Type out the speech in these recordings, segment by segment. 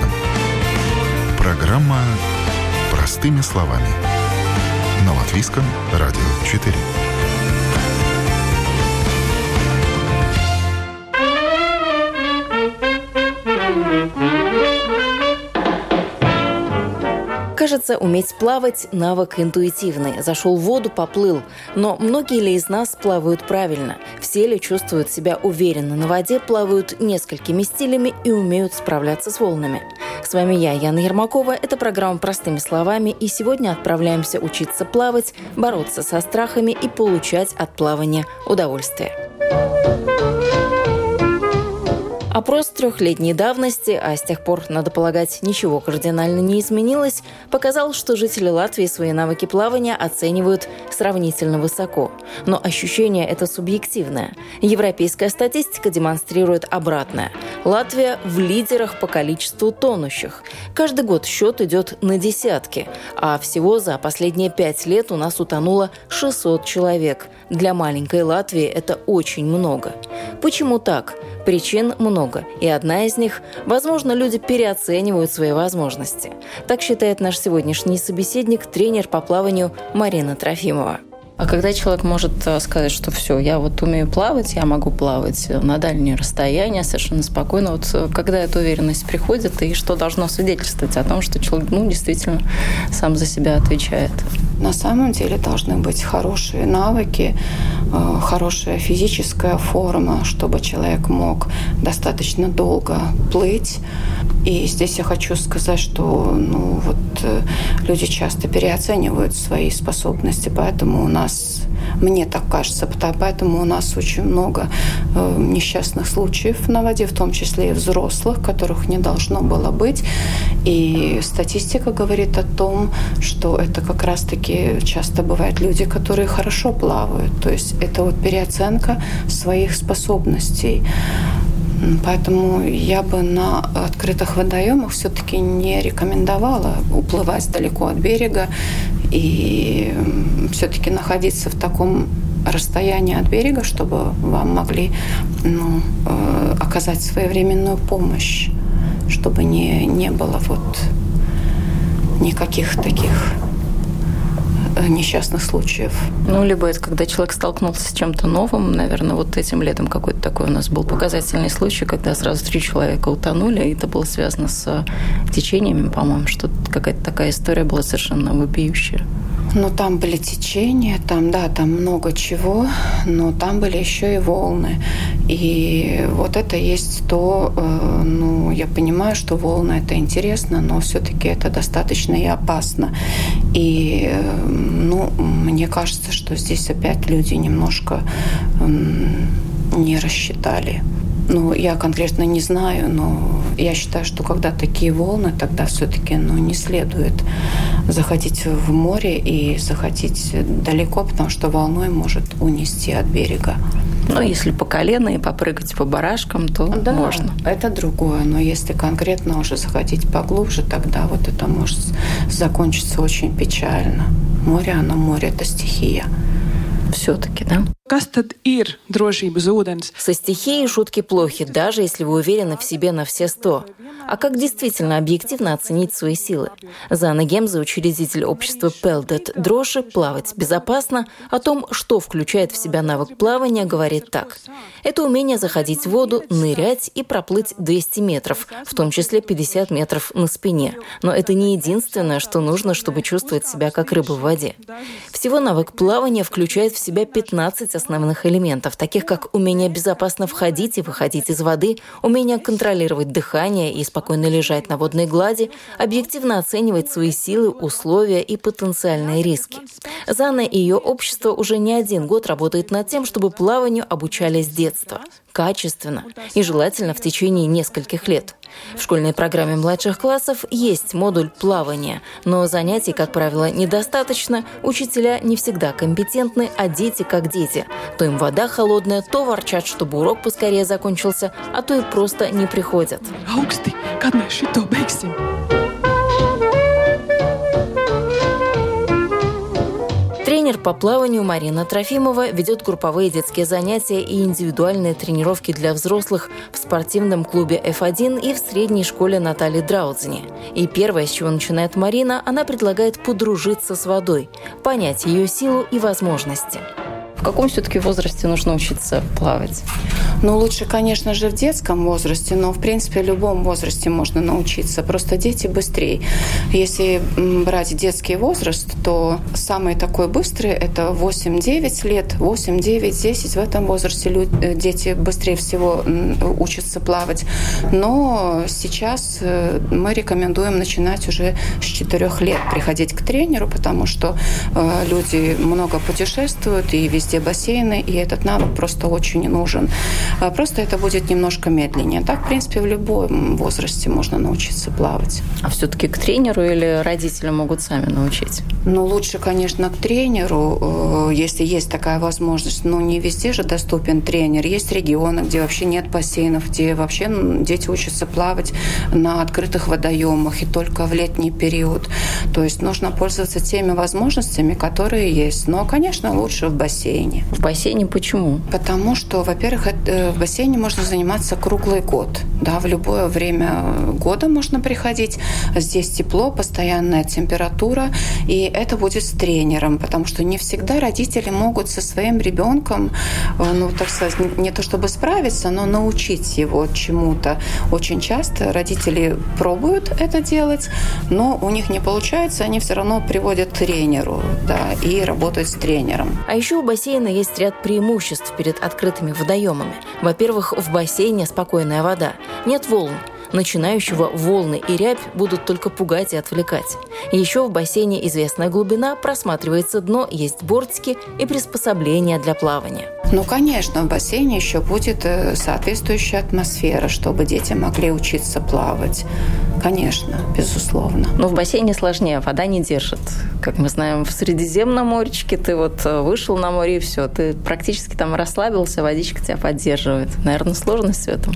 важном. Программа «Простыми словами» на Латвийском радио 4. Кажется, уметь плавать – навык интуитивный. Зашел в воду, поплыл. Но многие ли из нас плавают правильно? Все ли чувствуют себя уверенно на воде, плавают несколькими стилями и умеют справляться с волнами? С вами я, Яна Ермакова. Это программа «Простыми словами». И сегодня отправляемся учиться плавать, бороться со страхами и получать от плавания удовольствие. Опрос трехлетней давности, а с тех пор, надо полагать, ничего кардинально не изменилось, показал, что жители Латвии свои навыки плавания оценивают сравнительно высоко. Но ощущение это субъективное. Европейская статистика демонстрирует обратное. Латвия в лидерах по количеству тонущих. Каждый год счет идет на десятки, а всего за последние пять лет у нас утонуло 600 человек. Для маленькой Латвии это очень много. Почему так? Причин много, и одна из них – возможно, люди переоценивают свои возможности. Так считает наш сегодняшний собеседник, тренер по плаванию Марина Трофимова. А когда человек может э, сказать, что все, я вот умею плавать, я могу плавать на дальние расстояния совершенно спокойно, вот э, когда эта уверенность приходит, и что должно свидетельствовать о том, что человек ну, действительно сам за себя отвечает? На самом деле должны быть хорошие навыки, э, хорошая физическая форма, чтобы человек мог достаточно долго плыть. И здесь я хочу сказать, что ну, вот, люди часто переоценивают свои способности, поэтому у нас, мне так кажется, поэтому у нас очень много э, несчастных случаев на воде, в том числе и взрослых, которых не должно было быть. И статистика говорит о том, что это как раз-таки часто бывают люди, которые хорошо плавают. То есть это вот переоценка своих способностей. Поэтому я бы на открытых водоемах все-таки не рекомендовала уплывать далеко от берега и все-таки находиться в таком расстоянии от берега, чтобы вам могли ну, э, оказать своевременную помощь, чтобы не, не было вот никаких таких несчастных случаев. Ну, либо это когда человек столкнулся с чем-то новым, наверное, вот этим летом какой-то такой у нас был показательный случай, когда сразу три человека утонули, и это было связано с течениями, по-моему, что какая-то такая история была совершенно вопиющая. Ну, там были течения, там, да, там много чего, но там были еще и волны. И вот это есть то, э, ну, я понимаю, что волны это интересно, но все-таки это достаточно и опасно. И, ну, мне кажется, что здесь опять люди немножко не рассчитали. Ну, я конкретно не знаю, но я считаю, что когда такие волны, тогда все-таки ну, не следует заходить в море и заходить далеко, потому что волной может унести от берега. Ну, если по колено и попрыгать по барашкам, то да, можно. это другое. Но если конкретно уже заходить поглубже, тогда вот это может закончиться очень печально. Море, оно море – это стихия. Все-таки, да? Kas tad ir drošības ūdens? Со стихией шутки плохи, даже если вы уверены в себе на все сто. А как действительно объективно оценить свои силы? Зана Гемза, учредитель общества Пелдет Дроши «Плавать безопасно», о том, что включает в себя навык плавания, говорит так. Это умение заходить в воду, нырять и проплыть 200 метров, в том числе 50 метров на спине. Но это не единственное, что нужно, чтобы чувствовать себя как рыба в воде. Всего навык плавания включает в себя 15 основных элементов, таких как умение безопасно входить и выходить из воды, умение контролировать дыхание и спокойно лежать на водной глади, объективно оценивать свои силы, условия и потенциальные риски. Зана и ее общество уже не один год работает над тем, чтобы плаванию обучали с детства качественно и желательно в течение нескольких лет. В школьной программе младших классов есть модуль плавания, но занятий, как правило, недостаточно, учителя не всегда компетентны, а дети как дети. То им вода холодная, то ворчат, чтобы урок поскорее закончился, а то и просто не приходят. Augsti, kad mēs? Тренер по плаванию Марина Трофимова ведет групповые детские занятия и индивидуальные тренировки для взрослых в спортивном клубе F1 и в средней школе Натальи Драудзини. И первое, с чего начинает Марина, она предлагает подружиться с водой, понять ее силу и возможности. В каком все-таки возрасте нужно учиться плавать? Ну, лучше, конечно же, в детском возрасте, но, в принципе, в любом возрасте можно научиться. Просто дети быстрее. Если брать детский возраст, то самый такой быстрый – это 8-9 лет, 8-9-10. В этом возрасте люди, э, дети быстрее всего учатся плавать. Но сейчас э, мы рекомендуем начинать уже с 4 лет приходить к тренеру, потому что э, люди много путешествуют и везде везде бассейны, и этот навык просто очень нужен. А просто это будет немножко медленнее. Так, в принципе, в любом возрасте можно научиться плавать. А все-таки к тренеру или родители могут сами научить? Ну, лучше, конечно, к тренеру, э, если есть такая возможность. Но не везде же доступен тренер. Есть регионы, где вообще нет бассейнов, где вообще дети учатся плавать на открытых водоемах и только в летний период. То есть нужно пользоваться теми возможностями, которые есть. Но, конечно, лучше в бассейне бассейне. В бассейне почему? Потому что, во-первых, э, в бассейне можно заниматься круглый год. Да, в любое время года можно приходить. Здесь тепло, постоянная температура, и это будет с тренером, потому что не всегда родители могут со своим ребенком, э, ну, так сказать, не то чтобы справиться, но научить его чему-то. Очень часто родители пробуют это делать, но у них не получается, они все равно приводят к тренеру, да, и работают с тренером. А еще у бассейна бассейна есть ряд преимуществ перед открытыми водоемами. Во-первых, в бассейне спокойная вода, нет волн, начинающего волны и рябь будут только пугать и отвлекать. Еще в бассейне известная глубина, просматривается дно, есть бортики и приспособления для плавания. Ну, конечно, в бассейне еще будет э, соответствующая атмосфера, чтобы дети могли учиться плавать. Конечно, безусловно. Но в бассейне сложнее, вода не держит. Как мы знаем, в Средиземном моречке ты вот э, вышел на море и все, ты практически там расслабился, водичка тебя поддерживает. Наверное, сложность в этом.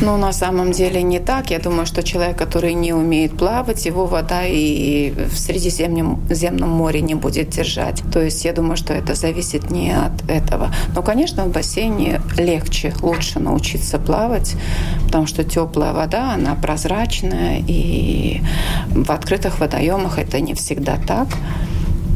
Ну, на самом деле не так. Я думаю, что человек, который не умеет плавать, его вода и в Средиземном земном море не будет держать. То есть я думаю, что это зависит не от этого. Но, конечно, в бассейне легче, лучше научиться плавать, потому что теплая вода, она прозрачная, и в открытых водоемах это не всегда так.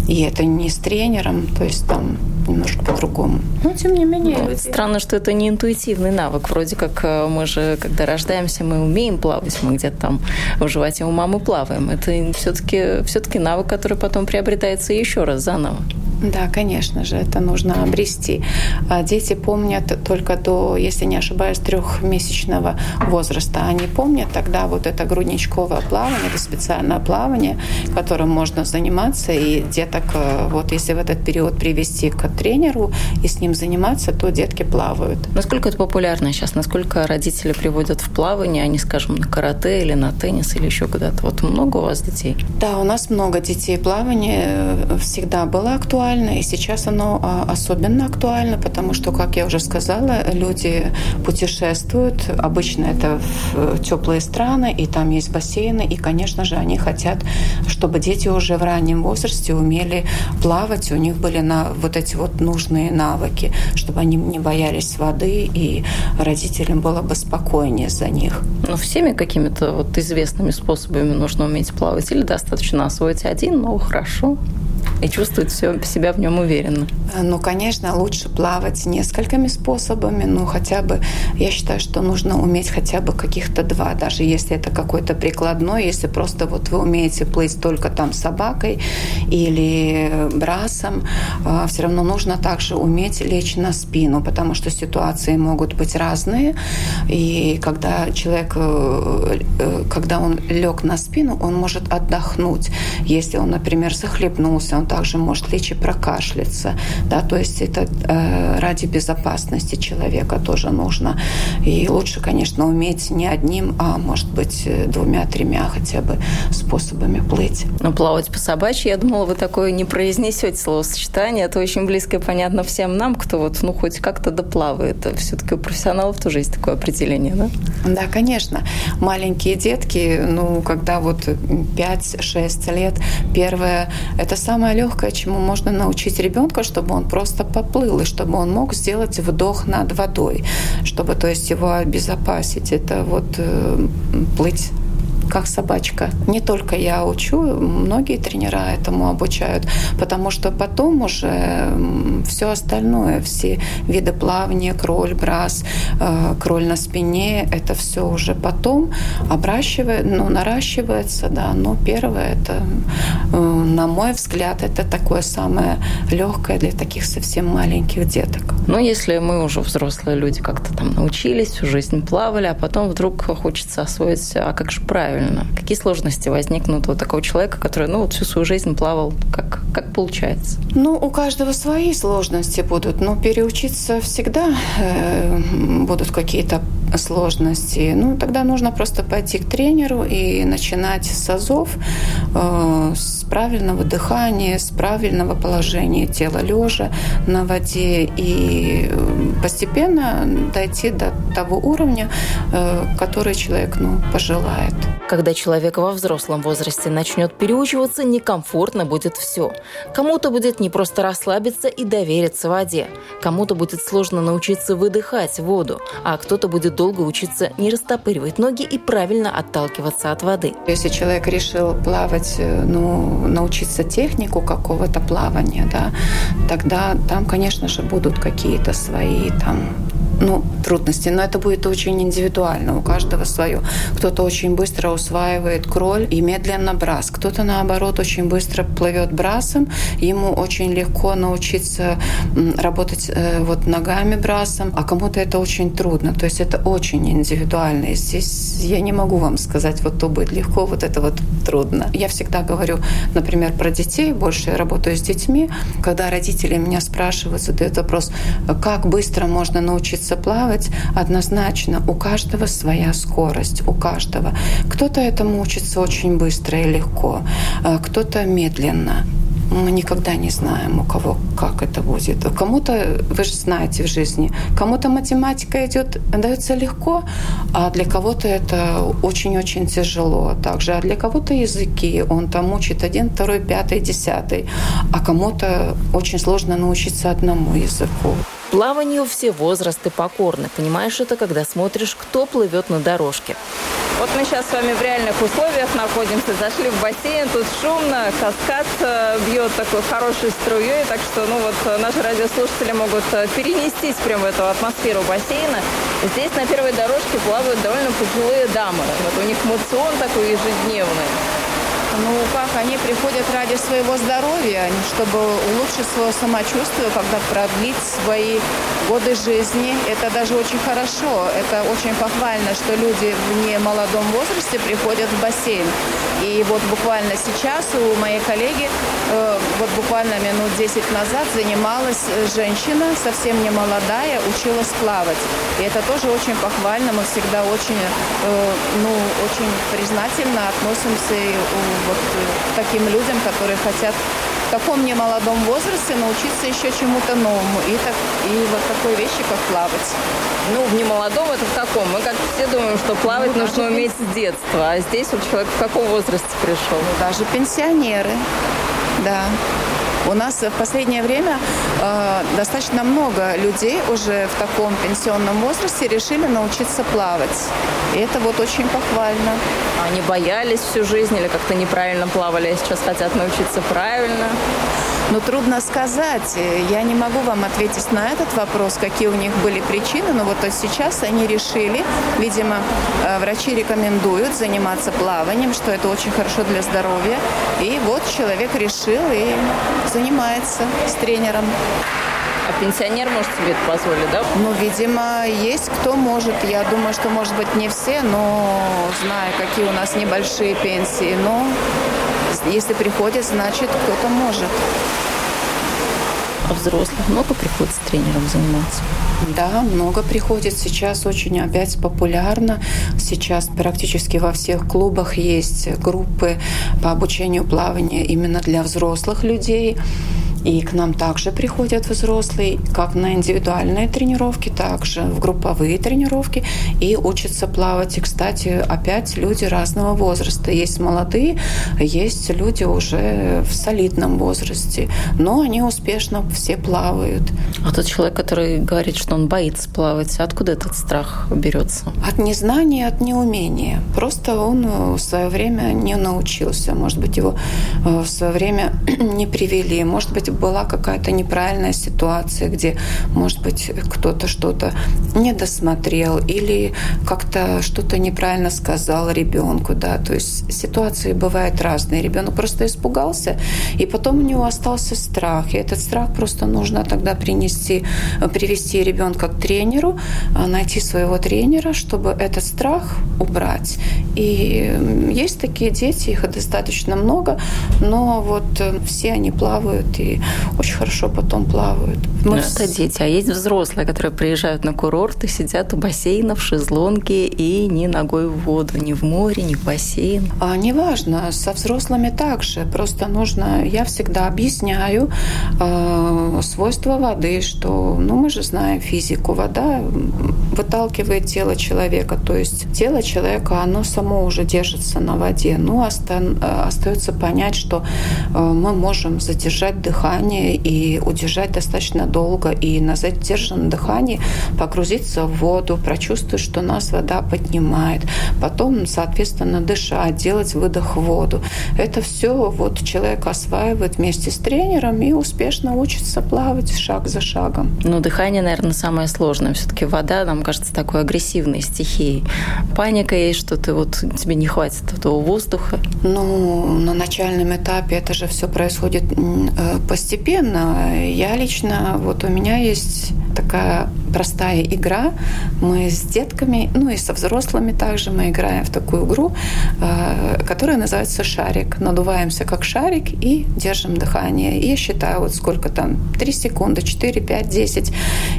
И это не с тренером, то есть там немножко по-другому. Но тем не менее. Ну, странно, что это не интуитивный навык. Вроде как э, мы же, когда рождаемся, мы умеем плавать, мы где-то там в животе у мамы плаваем. Это все-таки все навык, который потом приобретается еще раз заново. Да, конечно же, это нужно обрести. А дети помнят только до, если не ошибаюсь, трехмесячного возраста. Они помнят тогда вот это грудничковое плавание, это специальное плавание, которым можно заниматься. И деток, э, вот если в этот период привести к тренеру и с ним заниматься, то детки плавают. Насколько это популярно сейчас? Насколько родители приводят в плавание, они, скажем, на карате или на теннис или еще куда-то? Вот много у вас детей? Да, у нас много детей. Плавание э, всегда было актуально актуально, и сейчас оно а, особенно актуально, потому что, как я уже сказала, люди путешествуют. Обычно это в э, теплые страны, и там есть бассейны, и, конечно же, они хотят, чтобы дети уже в раннем возрасте умели плавать, у них были на вот эти вот нужные навыки, чтобы они не боялись воды, и родителям было бы спокойнее за них. Ну, всеми какими-то вот известными способами нужно уметь плавать, или достаточно освоить один, но хорошо и чувствовать все, себя в нем уверенно? Ну, конечно, лучше плавать несколькими способами. Ну, хотя бы, я считаю, что нужно уметь хотя бы каких-то два, даже если это какой-то прикладной, если просто вот вы умеете плыть только там собакой или брасом, а, все равно нужно также уметь лечь на спину, потому что ситуации могут быть разные. И когда человек, э, э, когда он лег на спину, он может отдохнуть. Если он, например, захлебнулся, он также может лечь и прокашляться. Да, то есть это э, ради безопасности человека тоже нужно. И лучше, конечно, уметь не одним, а может быть двумя-тремя хотя бы способами плыть. Ну, плавать по собачьи, я думала, вы такое не произнесете словосочетание. Это очень близко и понятно всем нам, кто вот, ну, хоть как-то доплавает. Все-таки у профессионалов тоже есть такое определение, да? Да, конечно. Маленькие детки, ну, когда вот 5-6 лет, первое, это самое легкое, чему можно научить ребенка, чтобы он просто поплыл, и чтобы он мог сделать вдох над водой, чтобы, то есть, его обезопасить. Это вот э, плыть как собачка. Не только я учу, многие тренера этому обучают, потому что потом уже все остальное, все виды плавания, кроль, брас, э, кроль на спине, это все уже потом обращивает, ну, наращивается, да, но первое это, э, на мой взгляд, это такое самое легкое для таких совсем маленьких деток. Но если мы уже взрослые люди как-то там научились, всю жизнь плавали, а потом вдруг хочется освоить, а как же правильно правильно? Какие сложности возникнут у такого человека, который ну, вот всю свою жизнь плавал? Как, как получается? Ну, у каждого свои сложности будут, но переучиться всегда э, будут какие-то сложности. Ну, тогда нужно просто пойти к тренеру и начинать с азов, э, с правильного дыхания, с правильного положения тела лежа на воде и э, постепенно дойти до того уровня, э, который человек ну, пожелает. Когда человек во взрослом возрасте начнет переучиваться, некомфортно будет все. Кому-то будет не просто расслабиться и довериться воде. Кому-то будет сложно научиться выдыхать воду, а кто-то будет долго учиться не растопыривать ноги и правильно отталкиваться от воды. Если человек решил плавать, э, ну, научиться технику какого-то плавания, да, тогда там, конечно же, будут какие-то свои там ну, трудности, но это будет очень индивидуально, у каждого свое. Кто-то очень быстро усваивает кроль и медленно брас, кто-то, наоборот, очень быстро плывет брасом, ему очень легко научиться работать э, вот ногами брасом, а кому-то это очень трудно, то есть это очень индивидуально, и здесь я не могу вам сказать, вот то будет легко, вот это вот трудно. Я всегда говорю, например, про детей, больше я работаю с детьми, когда родители меня спрашивают, задают вопрос, как быстро можно научиться научиться плавать, однозначно у каждого своя скорость, у каждого. Кто-то этому учится очень быстро и легко, а кто-то медленно мы никогда не знаем, у кого как это будет. Кому-то, вы же знаете в жизни, кому-то математика идет, дается легко, а для кого-то это очень-очень тяжело. Также, а для кого-то языки, он там учит один, второй, пятый, десятый, а кому-то очень сложно научиться одному языку. Плаванию все возрасты покорны. Понимаешь это, когда смотришь, кто плывет на дорожке. Вот мы сейчас с вами в реальных условиях находимся, зашли в бассейн, тут шумно, каскад э, бьет такой хорошей струей, так что, ну вот, э, наши радиослушатели могут э, перенестись прямо в эту атмосферу бассейна. Здесь на первой дорожке плавают довольно пожилые дамы. Вот у них мацион такой ежедневный. Ну, как они приходят ради своего здоровья, чтобы улучшить свое самочувствие, когда продлить свои годы жизни. Это даже очень хорошо. Это очень похвально, что люди в немолодом возрасте приходят в бассейн. И вот буквально сейчас у моей коллеги, э, вот буквально минут 10 назад занималась женщина, совсем не молодая, училась плавать. И это тоже очень похвально. Мы всегда очень, э, ну, очень признательно относимся и вот к таким людям, которые хотят в таком немолодом возрасте научиться еще чему-то новому. И, так, и вот такой вещи, как плавать. Ну, в немолодом это в каком? Мы как все думаем, что плавать ну, нужно уметь с детства. А здесь вот человек в каком возрасте пришел? Ну, даже пенсионеры, да. У нас в последнее время э, достаточно много людей уже в таком пенсионном возрасте решили научиться плавать. И это вот очень похвально. Они боялись всю жизнь или как-то неправильно плавали, а сейчас хотят научиться правильно? Но трудно сказать. Я не могу вам ответить на этот вопрос, какие у них были причины, но вот сейчас они решили, видимо, э, врачи рекомендуют заниматься плаванием, что это очень хорошо для здоровья. И вот человек решил и занимается с тренером. А пенсионер может себе это позволить, да? Ну, видимо, есть кто может. Я думаю, что, может быть, не все, но зная, какие у нас небольшие пенсии, но если приходит, значит, кто-то может. А взрослых много приходит с тренером заниматься? Да, много приходит. Сейчас очень опять популярно. Сейчас практически во всех клубах есть группы по обучению плавания именно для взрослых людей. И к нам также приходят взрослые, как на индивидуальные тренировки, так же в групповые тренировки и учатся плавать. И, кстати, опять люди разного возраста. Есть молодые, есть люди уже в солидном возрасте, но они успешно все плавают. А тот человек, который говорит, что он боится плавать, откуда этот страх берется? От незнания, от неумения. Просто он в свое время не научился. Может быть, его э, в свое время не привели. Может быть, была какая-то неправильная ситуация, где, может быть, кто-то что-то не досмотрел или как-то что-то неправильно сказал ребенку. Да? То есть ситуации бывают разные. Ребенок просто испугался, и потом у него остался страх. И этот страх просто нужно тогда принести, привести ребенка к тренеру, а, найти своего тренера, чтобы этот страх убрать. И есть такие дети, их достаточно много, но вот э, все они плавают и очень хорошо потом плавают. Мы это дети, а есть взрослые, которые приезжают на курорт и сидят у бассейна в шезлонге и ни ногой в воду, ни в море, ни в бассейн. А неважно, со взрослыми также. Просто нужно, я всегда объясняю э, свойства воды, что, ну, мы же знаем физику, вода выталкивает тело человека, то есть тело человека, оно само уже держится на воде. Ну, оста остается понять, что э, мы можем задержать дыхание и удержать достаточно долго, и на задержанном дыхании погрузиться в воду, прочувствовать, что нас вода поднимает, потом, соответственно, дышать, делать выдох в воду. Это все вот человек осваивает вместе с тренером и успешно учится плавать шаг за шагом. Ну, дыхание, наверное, самое сложное. Все-таки вода, нам кажется, такой агрессивной стихией. Паника есть, что ты вот тебе не хватит этого воздуха. Ну, на начальном этапе это же все происходит э, постепенно. Я лично, вот у меня есть такая простая игра. Мы с детками, ну и со взрослыми также мы играем в такую игру, э, которая называется шарик. Надуваемся как шарик и держим дыхание. И я считаю, вот сколько там, 3 секунды, 4, 5, 10.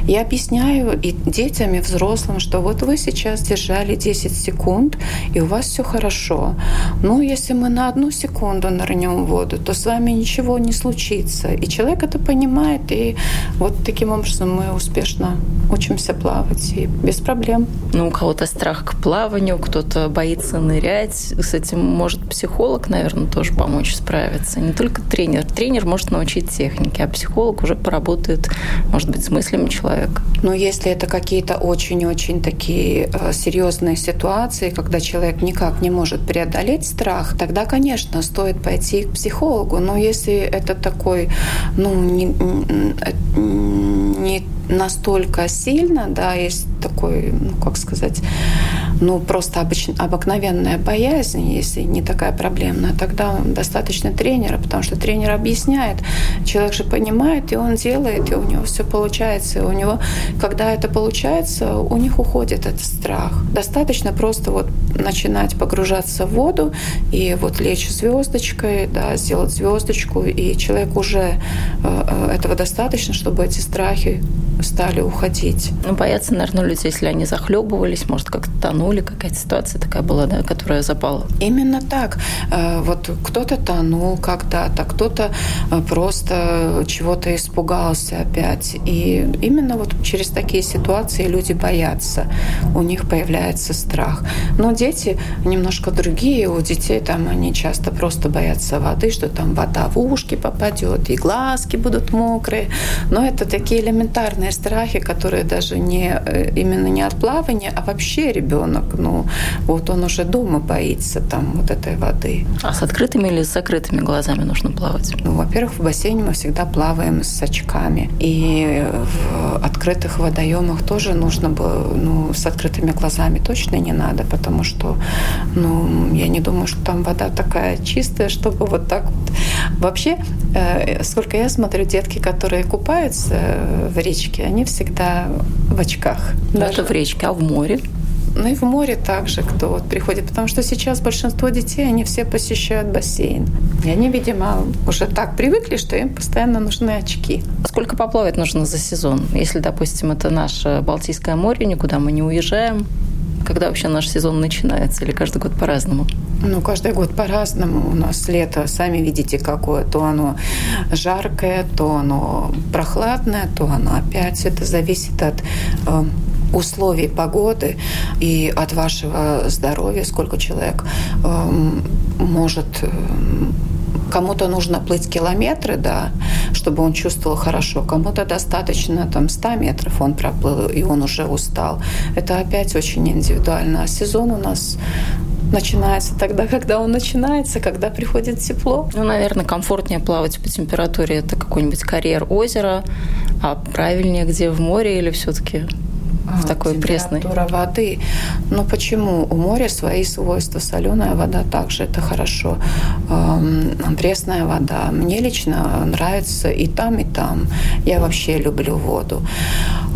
Я объясняю и детям, и взрослым, что вот вы сейчас держали 10 секунд, и у вас все хорошо. Но если мы на одну секунду нырнем в воду, то с вами ничего не случится. И человек это понимает, и вот таким образом мы успешно учимся плавать и без проблем. Ну, у кого-то страх к плаванию, кто-то боится нырять. С этим может психолог, наверное, тоже помочь справиться. Не только тренер. Тренер может научить технике, а психолог уже поработает, может быть, с мыслями человека. Но если это какие-то очень-очень такие э, серьезные ситуации, когда человек никак не может преодолеть страх, тогда, конечно, стоит пойти к психологу. Но если это такой, ну, не, не настолько сильно, да, есть такой, ну, как сказать, ну, просто обыч... обыкновенная боязнь, если не такая проблемная, тогда достаточно тренера, потому что тренер объясняет, человек же понимает, и он делает, и у него все получается, и у него, когда это получается, у них уходит этот страх. Достаточно просто вот начинать погружаться в воду и вот лечь звездочкой, да, сделать звездочку, и человек уже э, э, этого достаточно, чтобы эти страхи стали уходить. Ну, боятся, наверное, люди, если они захлебывались, может, как-то тонули, какая-то ситуация такая была, да, которая запала. Именно так. Э, вот кто-то тонул когда-то, кто-то э, просто чего-то испугался опять. И именно вот через такие ситуации люди боятся. У них появляется страх. Но дети немножко другие. У детей там они часто просто боятся воды, что там вода в ушки попадет, и глазки будут мокрые. Но это такие элементарные страхи, которые даже не э, именно не от плавания, а вообще ребенок, ну, вот он уже дома боится там вот этой воды. А с открытыми или с закрытыми глазами нужно плавать? Ну, во-первых, в бассейне мы всегда плаваем с очками. И в открытых водоемах тоже нужно было, ну, с открытыми глазами точно не надо, потому что, ну, я не думаю, что там вода такая чистая, чтобы вот так вот. Вообще, э, сколько я смотрю, детки, которые купаются в речке, они всегда в очках. Ну, Даже... Это в речке, а в море? Ну и в море также кто вот приходит, потому что сейчас большинство детей, они все посещают бассейн. И они, видимо, уже так привыкли, что им постоянно нужны очки. Сколько поплавать нужно за сезон? Если, допустим, это наше Балтийское море, никуда мы не уезжаем, Когда вообще наш сезон начинается или каждый год по-разному? Ну, каждый год по-разному. У нас лето, сами видите, какое. То оно жаркое, то оно прохладное, то оно опять. Это зависит от э, условий погоды и от вашего здоровья, сколько человек э, может э, Кому-то нужно плыть километры, да, чтобы он чувствовал хорошо. Кому-то достаточно там 100 метров он проплыл, и он уже устал. Это опять очень индивидуально. А сезон у нас начинается тогда, когда он начинается, когда приходит тепло. Ну, наверное, комфортнее плавать по температуре. Это какой-нибудь карьер озера, а правильнее где в море или все-таки в такой пресной. Температура воды. Но почему? У моря свои свойства. Соленая вода также это хорошо. Пресная вода. Мне лично нравится и там, и там. Я вообще люблю воду.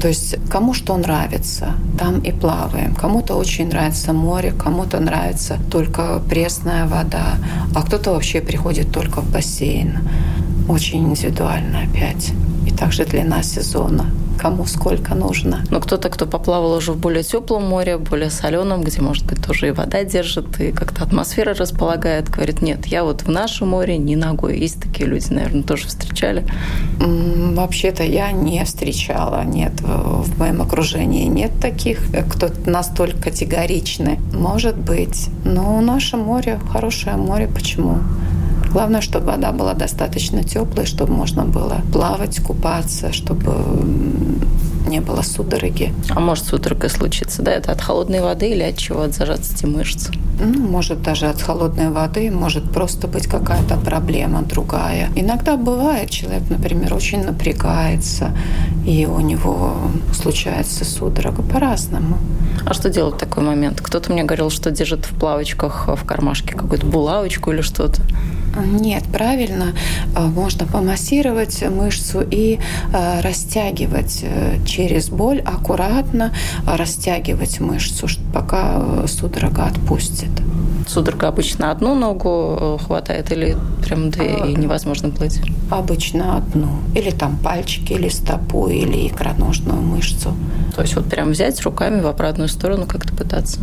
То есть кому что нравится, там и плаваем. Кому-то очень нравится море, кому-то нравится только пресная вода, а кто-то вообще приходит только в бассейн. Очень индивидуально опять. Также длина сезона кому сколько нужно. Но кто-то, кто поплавал уже в более теплом море, более соленом, где, может быть, тоже и вода держит, и как-то атмосфера располагает, говорит, нет, я вот в нашем море не ногой. Есть такие люди, наверное, тоже встречали? Вообще-то я не встречала, нет, в моем окружении нет таких, кто настолько категоричны. Может быть, но наше море, хорошее море, почему? Главное, чтобы вода была достаточно теплой, чтобы можно было плавать, купаться, чтобы не было судороги. А может судорога случиться, да? Это от холодной воды или от чего? От зажатости мышц? Ну, может даже от холодной воды, может просто быть какая-то проблема другая. Иногда бывает, человек, например, очень напрягается, и у него случается судорога по-разному. А что делать в такой момент? Кто-то мне говорил, что держит в плавочках в кармашке какую-то булавочку или что-то. Нет, правильно. А, можно помассировать мышцу и а, растягивать э, через боль, аккуратно растягивать мышцу, пока э, судорога отпустит. Судорога обычно одну ногу э, хватает или прям две, и невозможно плыть? Обычно одну. Или там пальчики, или стопу, или икроножную мышцу. То есть вот прям взять руками в обратную сторону как-то пытаться?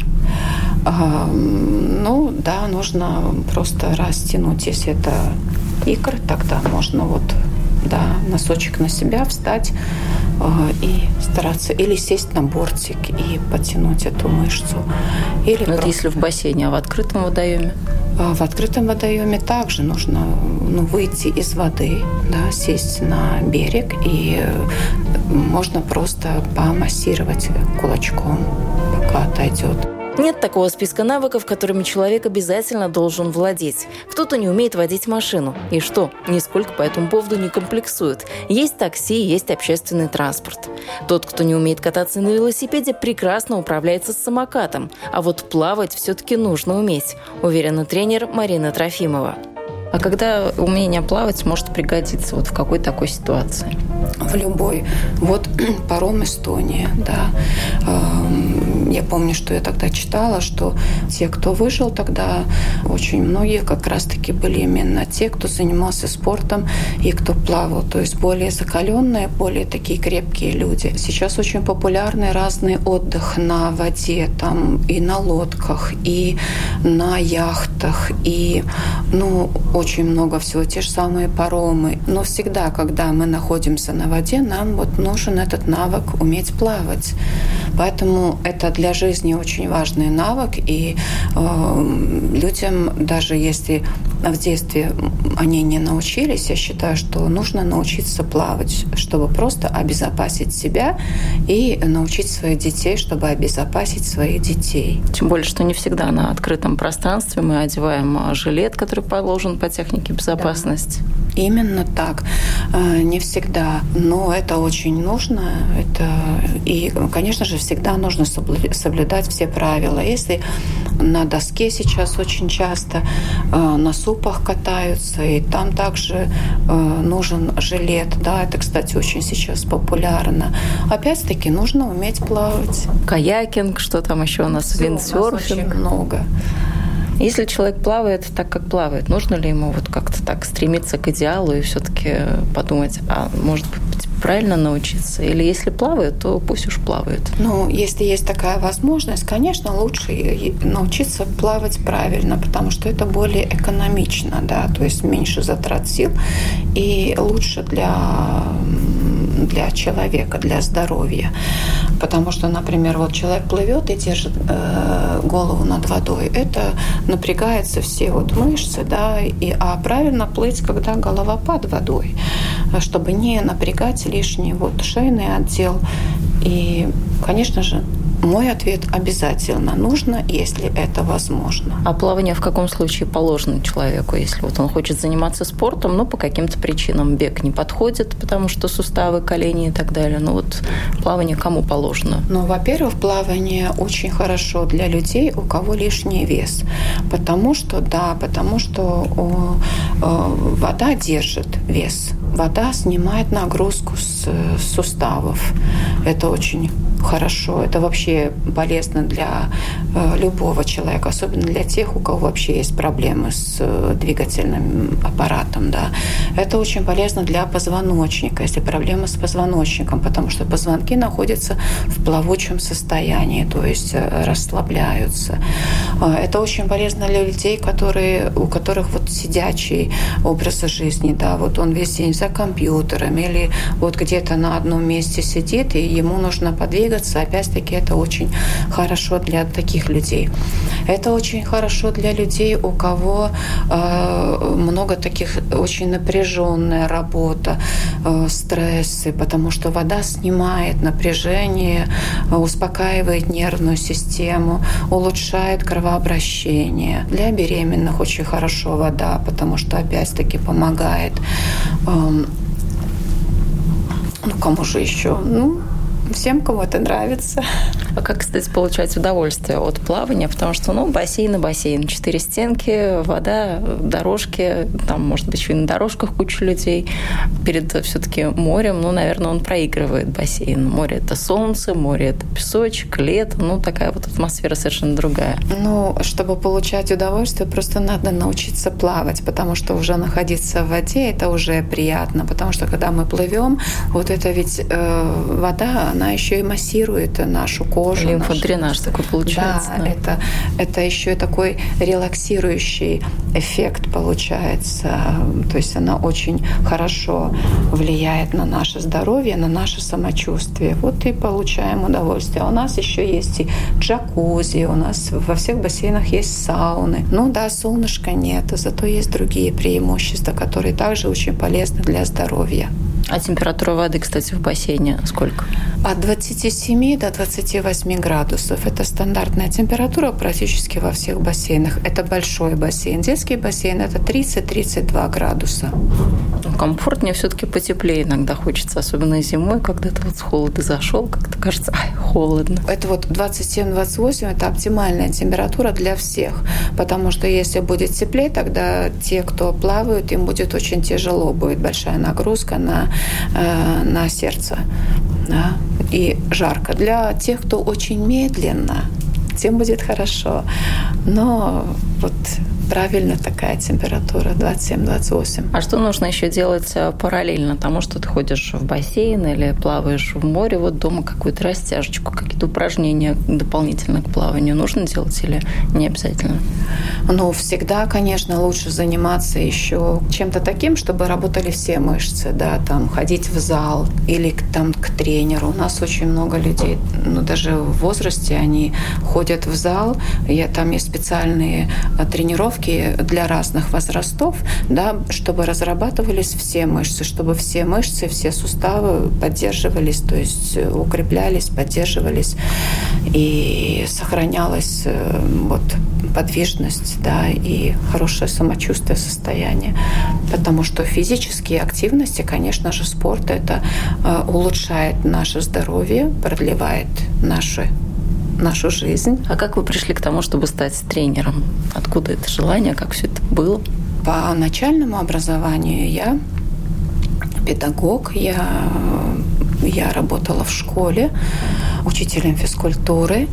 А, ну да, нужно просто растянуть, если это икры, тогда можно вот да, носочек на себя встать э, и стараться или сесть на бортик и потянуть эту мышцу. Или Но просто... если в бассейне, а в открытом водоеме? А в открытом водоеме также нужно ну, выйти из воды, да, сесть на берег и э, можно просто помассировать кулачком, пока отойдет. Нет такого списка навыков, которыми человек обязательно должен владеть. Кто-то не умеет водить машину. И что? Нисколько по этому поводу не комплексует. Есть такси, есть общественный транспорт. Тот, кто не умеет кататься на велосипеде, прекрасно управляется с самокатом. А вот плавать все-таки нужно уметь, уверена тренер Марина Трофимова. А когда умение плавать может пригодиться вот в какой такой ситуации? В любой. Вот паром Эстония, да. Я помню, что я тогда читала, что те, кто выжил тогда, очень многие как раз-таки были именно те, кто занимался спортом и кто плавал. То есть более закаленные, более такие крепкие люди. Сейчас очень популярный разный отдых на воде, там и на лодках, и на яхтах, и ну, очень много всего, те же самые паромы. Но всегда, когда мы находимся на воде, нам вот нужен этот навык уметь плавать. Поэтому это для жизни очень важный навык, и э, людям, даже если в детстве они не научились, я считаю, что нужно научиться плавать, чтобы просто обезопасить себя и научить своих детей, чтобы обезопасить своих детей. Тем более, что не всегда на открытом пространстве мы одеваем жилет, который положен по технике безопасности. Да. Именно так. Э, не всегда, но это очень нужно. Это и, конечно же, всегда нужно соблюдать все правила. Если на доске сейчас очень часто э, на супах катаются, и там также э, нужен жилет. Да, это, кстати, очень сейчас популярно. Опять-таки нужно уметь плавать. Каякинг, что там еще у нас, виндсерфинг. Очень много. Если человек плавает так, как плавает, нужно ли ему вот как-то так стремиться к идеалу и все-таки подумать, а может быть правильно научиться? Или если плавают, то пусть уж плавают? Ну, если есть такая возможность, конечно, лучше научиться плавать правильно, потому что это более экономично, да, то есть меньше затрат сил и лучше для для человека, для здоровья. Потому что, например, вот человек плывет и держит э, голову над водой, это напрягается все вот мышцы, да, и, а правильно плыть, когда голова под водой, чтобы не напрягать лишний вот шейный отдел. И, конечно же, мой ответ обязательно нужно, если это возможно. А плавание в каком случае положено человеку, если вот он хочет заниматься спортом, но по каким-то причинам бег не подходит, потому что суставы, колени и так далее. Ну вот плавание кому положено? Ну, во-первых, плавание очень хорошо для людей, у кого лишний вес. Потому что, да, потому что о, о, вода держит вес. Вода снимает нагрузку с, с суставов. Это очень хорошо. Это вообще полезно для э, любого человека, особенно для тех, у кого вообще есть проблемы с э, двигательным аппаратом. Да. Это очень полезно для позвоночника, если проблемы с позвоночником, потому что позвонки находятся в плавучем состоянии, то есть э, расслабляются. Это очень полезно для людей, которые, у которых вот сидячий образ жизни, да, вот он весь день за компьютером или вот где-то на одном месте сидит, и ему нужно подвигаться двигаться. Опять-таки это очень хорошо для таких людей. Это очень хорошо для людей, у кого э, много таких очень напряженная работа, э, стрессы, потому что вода снимает напряжение, успокаивает нервную систему, улучшает кровообращение. Для беременных очень хорошо вода, потому что опять-таки помогает. Э, ну, кому же еще? Ну, всем, кому это нравится. А как, кстати, получать удовольствие от плавания? Потому что, ну, бассейн и бассейн. Четыре стенки, вода, дорожки. Там, может быть, еще и на дорожках куча людей. Перед все-таки морем, ну, наверное, он проигрывает бассейн. Море – это солнце, море – это песочек, лето. Ну, такая вот атмосфера совершенно другая. Ну, чтобы получать удовольствие, просто надо научиться плавать, потому что уже находиться в воде – это уже приятно. Потому что, когда мы плывем, вот это ведь э, вода, она еще и массирует нашу кожу. Лимфодренаж нашу... такой получается. Да, да, это, это еще такой релаксирующий эффект получается. То есть она очень хорошо влияет на наше здоровье, на наше самочувствие. Вот и получаем удовольствие. А у нас еще есть и джакузи, у нас во всех бассейнах есть сауны. Ну да, солнышка нет, зато есть другие преимущества, которые также очень полезны для здоровья. А температура воды, кстати, в бассейне сколько? От 27 до 28 градусов. Это стандартная температура практически во всех бассейнах. Это большой бассейн. Детский бассейн – это 30-32 градуса. Комфортнее все-таки потеплее иногда хочется, особенно зимой, когда ты вот с холода зашел, как-то кажется, ай, холодно. Это вот 27-28 – это оптимальная температура для всех, потому что если будет теплее, тогда те, кто плавают, им будет очень тяжело, будет большая нагрузка на э, на сердце. Да? И жарко. Для тех, кто очень медленно, тем будет хорошо. Но вот правильно такая температура 27-28. А что нужно еще делать э, параллельно тому, что ты ходишь в бассейн или плаваешь в море, вот дома какую-то растяжечку, какие-то упражнения дополнительно к плаванию нужно делать или не обязательно? Ну, всегда, конечно, лучше заниматься еще чем-то таким, чтобы работали все мышцы, да, там ходить в зал или там к тренеру. У нас очень много людей, ну, даже в возрасте они ходят в зал, я, там есть специальные тренировки, тренировки для разных возрастов, да, чтобы разрабатывались все мышцы, чтобы все мышцы, все суставы поддерживались, то есть э, укреплялись, поддерживались и сохранялась э, вот, подвижность да, и хорошее самочувствие, состояние. Потому что физические активности, конечно же, спорт это э, улучшает наше здоровье, продлевает наши нашу жизнь. А как вы пришли к тому, чтобы стать тренером? Откуда это желание, как все это было? По начальному образованию я педагог, я, я работала в школе учителем физкультуры.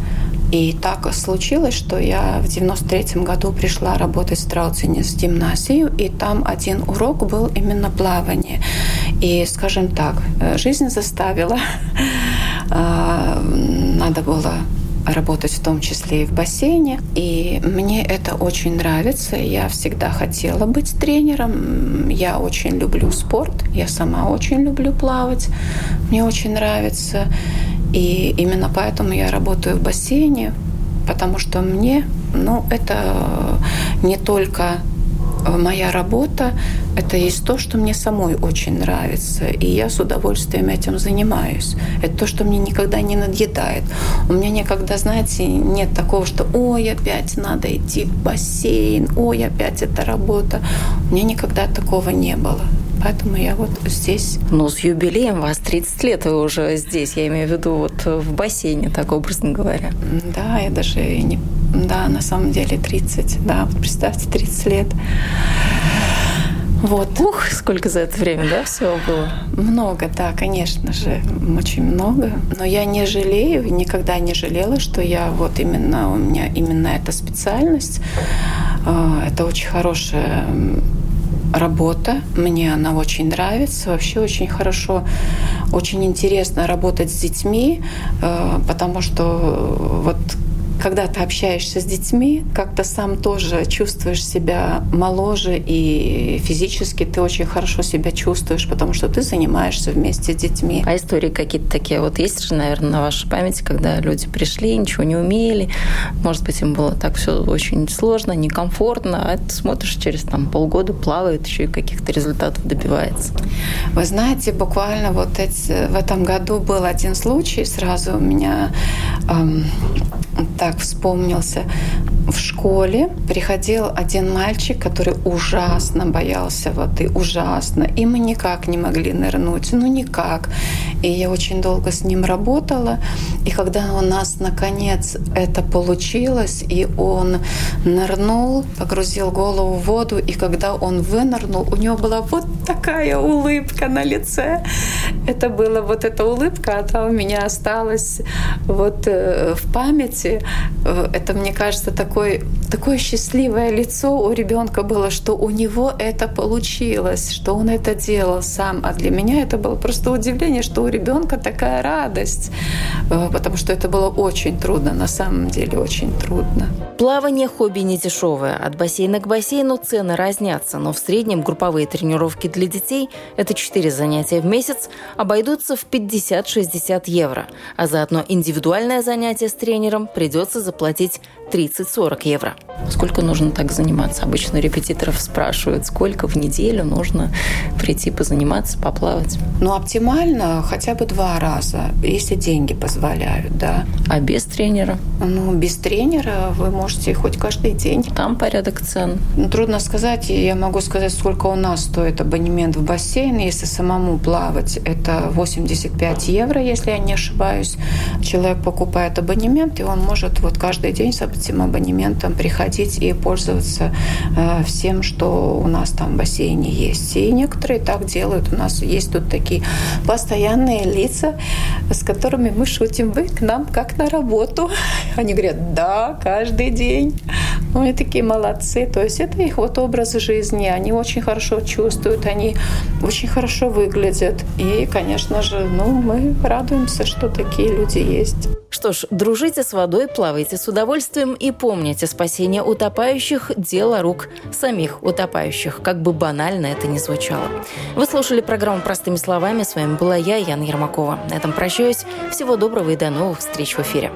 И так случилось, что я в 93 году пришла работать в Страуцене с гимназию, и там один урок был именно плавание. И, скажем так, жизнь заставила. Надо было работать в том числе и в бассейне. И мне это очень нравится. Я всегда хотела быть тренером. Я очень люблю спорт. Я сама очень люблю плавать. Мне очень нравится. И именно поэтому я работаю в бассейне, потому что мне, ну, это не только моя работа – это есть то, что мне самой очень нравится, и я с удовольствием этим занимаюсь. Это то, что мне никогда не надъедает. У меня никогда, знаете, нет такого, что «Ой, опять надо идти в бассейн», «Ой, опять эта работа». У меня никогда такого не было. Поэтому я вот здесь. Ну, с юбилеем вас 30 лет вы уже здесь. Я имею в виду вот в бассейне, так образно говоря. Да, я даже не... Да, на самом деле 30. Да, вот представьте, 30 лет. Вот. Ух, сколько за это время, да, всего было? Много, да, конечно же, очень много. Но я не жалею, никогда не жалела, что я вот именно, у меня именно эта специальность. А, это очень хорошая работа. Мне она очень нравится. Вообще очень хорошо, очень интересно работать с детьми, э, потому что вот когда ты общаешься с детьми, как-то сам тоже чувствуешь себя моложе и физически ты очень хорошо себя чувствуешь, потому что ты занимаешься вместе с детьми. А истории какие-то такие вот есть же, наверное, на вашей памяти, когда люди пришли, ничего не умели, может быть, им было так все очень сложно, некомфортно, а ты смотришь через там полгода плавает, еще и каких-то результатов добивается. Вы знаете, буквально вот эти, в этом году был один случай, сразу у меня эм, так вспомнился. В школе приходил один мальчик, который ужасно боялся воды, ужасно. И мы никак не могли нырнуть, ну никак. И я очень долго с ним работала. И когда у нас наконец это получилось, и он нырнул, погрузил голову в воду, и когда он вынырнул, у него была вот такая улыбка на лице. Это была вот эта улыбка, она у меня осталась вот э, в памяти. Э, это, мне кажется, такой, такое счастливое лицо у ребенка было, что у него это получилось, что он это делал сам. А для меня это было просто удивление, что у ребенка такая радость, э, потому что это было очень трудно, на самом деле очень трудно. Плавание – хобби не дешевое. От бассейна к бассейну цены разнятся, но в среднем групповые тренировки для детей – это 4 занятия в месяц, обойдутся в 50-60 евро, а заодно индивидуальное занятие с тренером придется заплатить 30-40 евро. Сколько нужно так заниматься? Обычно репетиторов спрашивают, сколько в неделю нужно прийти позаниматься, поплавать. Ну, оптимально хотя бы два раза, если деньги позволяют, да. А без тренера? Ну, без тренера вы можете хоть каждый день. Там порядок цен. Ну, трудно сказать. Я могу сказать, сколько у нас стоит абонемент в бассейн. Если самому плавать, это 85 евро, если я не ошибаюсь. Человек покупает абонемент, и он может вот каждый день этим абонементом приходить и пользоваться э, всем, что у нас там в бассейне есть. И некоторые так делают. У нас есть тут такие постоянные лица, с которыми мы шутим. Вы к нам как на работу. Они говорят, да, каждый день. Ну, они такие молодцы. То есть это их вот образ жизни. Они очень хорошо чувствуют, они очень хорошо выглядят. И, конечно же, ну, мы радуемся, что такие люди есть. Что ж, дружите с водой, плавайте с удовольствием и помните, спасение утопающих – дело рук самих утопающих, как бы банально это ни звучало. Вы слушали программу «Простыми словами». С вами была я, Яна Ермакова. На этом прощаюсь. Всего доброго и до новых встреч в эфире.